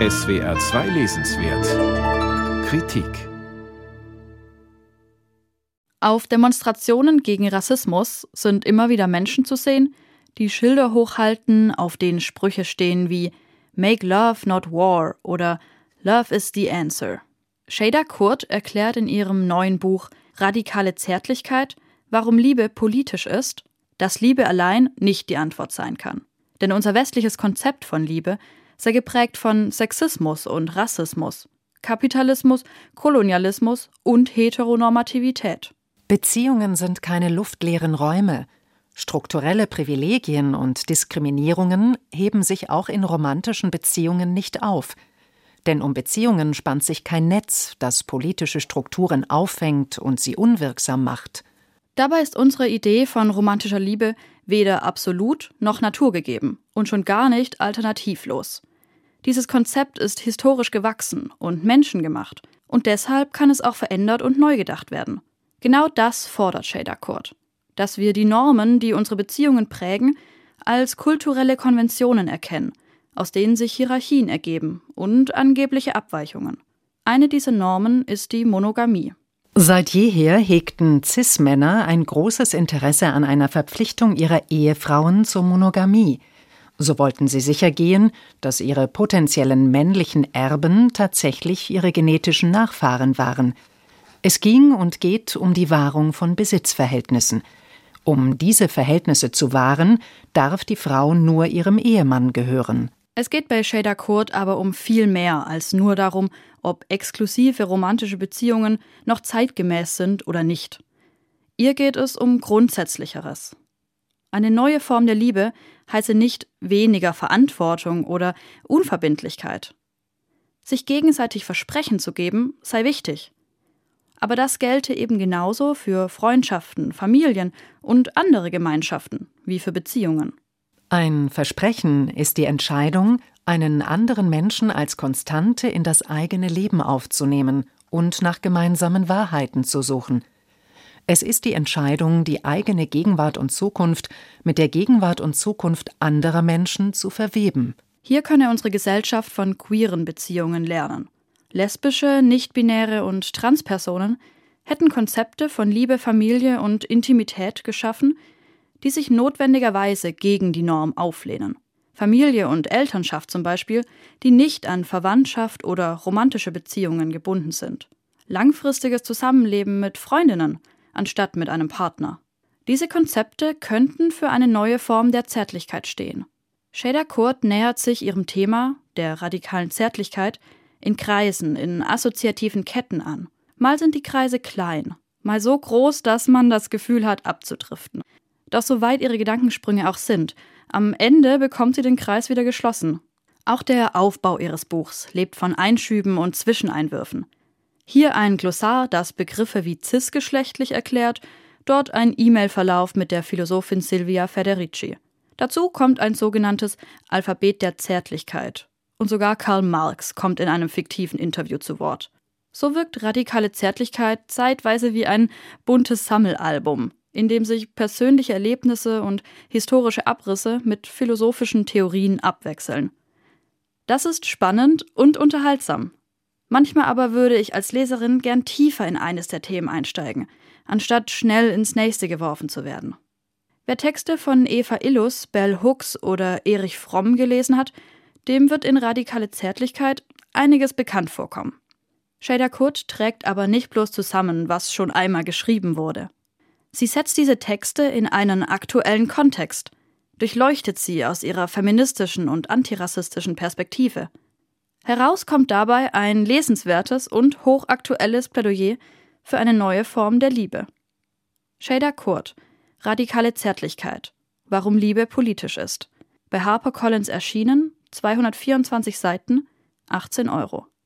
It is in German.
SWR 2 Lesenswert Kritik Auf Demonstrationen gegen Rassismus sind immer wieder Menschen zu sehen, die Schilder hochhalten, auf denen Sprüche stehen wie Make Love not War oder Love is the Answer. Shada Kurt erklärt in ihrem neuen Buch Radikale Zärtlichkeit, warum Liebe politisch ist, dass Liebe allein nicht die Antwort sein kann. Denn unser westliches Konzept von Liebe sei geprägt von Sexismus und Rassismus, Kapitalismus, Kolonialismus und Heteronormativität. Beziehungen sind keine luftleeren Räume. Strukturelle Privilegien und Diskriminierungen heben sich auch in romantischen Beziehungen nicht auf. Denn um Beziehungen spannt sich kein Netz, das politische Strukturen auffängt und sie unwirksam macht. Dabei ist unsere Idee von romantischer Liebe weder absolut noch naturgegeben und schon gar nicht alternativlos. Dieses Konzept ist historisch gewachsen und menschengemacht und deshalb kann es auch verändert und neu gedacht werden. Genau das fordert Shader Court. Dass wir die Normen, die unsere Beziehungen prägen, als kulturelle Konventionen erkennen, aus denen sich Hierarchien ergeben und angebliche Abweichungen. Eine dieser Normen ist die Monogamie. Seit jeher hegten Cis-Männer ein großes Interesse an einer Verpflichtung ihrer Ehefrauen zur Monogamie. So wollten sie sicher gehen, dass ihre potenziellen männlichen Erben tatsächlich ihre genetischen Nachfahren waren – es ging und geht um die Wahrung von Besitzverhältnissen. Um diese Verhältnisse zu wahren, darf die Frau nur ihrem Ehemann gehören. Es geht bei Shader Kurt aber um viel mehr als nur darum, ob exklusive romantische Beziehungen noch zeitgemäß sind oder nicht. Ihr geht es um Grundsätzlicheres. Eine neue Form der Liebe heiße nicht weniger Verantwortung oder Unverbindlichkeit. Sich gegenseitig Versprechen zu geben, sei wichtig. Aber das gelte eben genauso für Freundschaften, Familien und andere Gemeinschaften wie für Beziehungen. Ein Versprechen ist die Entscheidung, einen anderen Menschen als Konstante in das eigene Leben aufzunehmen und nach gemeinsamen Wahrheiten zu suchen. Es ist die Entscheidung, die eigene Gegenwart und Zukunft mit der Gegenwart und Zukunft anderer Menschen zu verweben. Hier könne unsere Gesellschaft von queeren Beziehungen lernen. Lesbische, nichtbinäre und Transpersonen hätten Konzepte von Liebe, Familie und Intimität geschaffen, die sich notwendigerweise gegen die Norm auflehnen. Familie und Elternschaft zum Beispiel, die nicht an Verwandtschaft oder romantische Beziehungen gebunden sind. Langfristiges Zusammenleben mit Freundinnen anstatt mit einem Partner. Diese Konzepte könnten für eine neue Form der Zärtlichkeit stehen. Shader Kurt nähert sich ihrem Thema, der radikalen Zärtlichkeit, in Kreisen, in assoziativen Ketten an. Mal sind die Kreise klein, mal so groß, dass man das Gefühl hat, abzudriften. Doch so weit ihre Gedankensprünge auch sind, am Ende bekommt sie den Kreis wieder geschlossen. Auch der Aufbau ihres Buchs lebt von Einschüben und Zwischeneinwürfen. Hier ein Glossar, das Begriffe wie cisgeschlechtlich erklärt, dort ein E-Mail-Verlauf mit der Philosophin Silvia Federici. Dazu kommt ein sogenanntes Alphabet der Zärtlichkeit, und sogar Karl Marx kommt in einem fiktiven Interview zu Wort. So wirkt radikale Zärtlichkeit zeitweise wie ein buntes Sammelalbum, in dem sich persönliche Erlebnisse und historische Abrisse mit philosophischen Theorien abwechseln. Das ist spannend und unterhaltsam. Manchmal aber würde ich als Leserin gern tiefer in eines der Themen einsteigen, anstatt schnell ins nächste geworfen zu werden. Wer Texte von Eva Illus, Bell Hooks oder Erich Fromm gelesen hat, dem wird in radikale Zärtlichkeit einiges bekannt vorkommen. Shader Kurt trägt aber nicht bloß zusammen, was schon einmal geschrieben wurde. Sie setzt diese Texte in einen aktuellen Kontext, durchleuchtet sie aus ihrer feministischen und antirassistischen Perspektive. Heraus kommt dabei ein lesenswertes und hochaktuelles Plädoyer für eine neue Form der Liebe. Shader Kurt, Radikale Zärtlichkeit, warum Liebe politisch ist. Bei HarperCollins erschienen 224 Seiten, 18 Euro.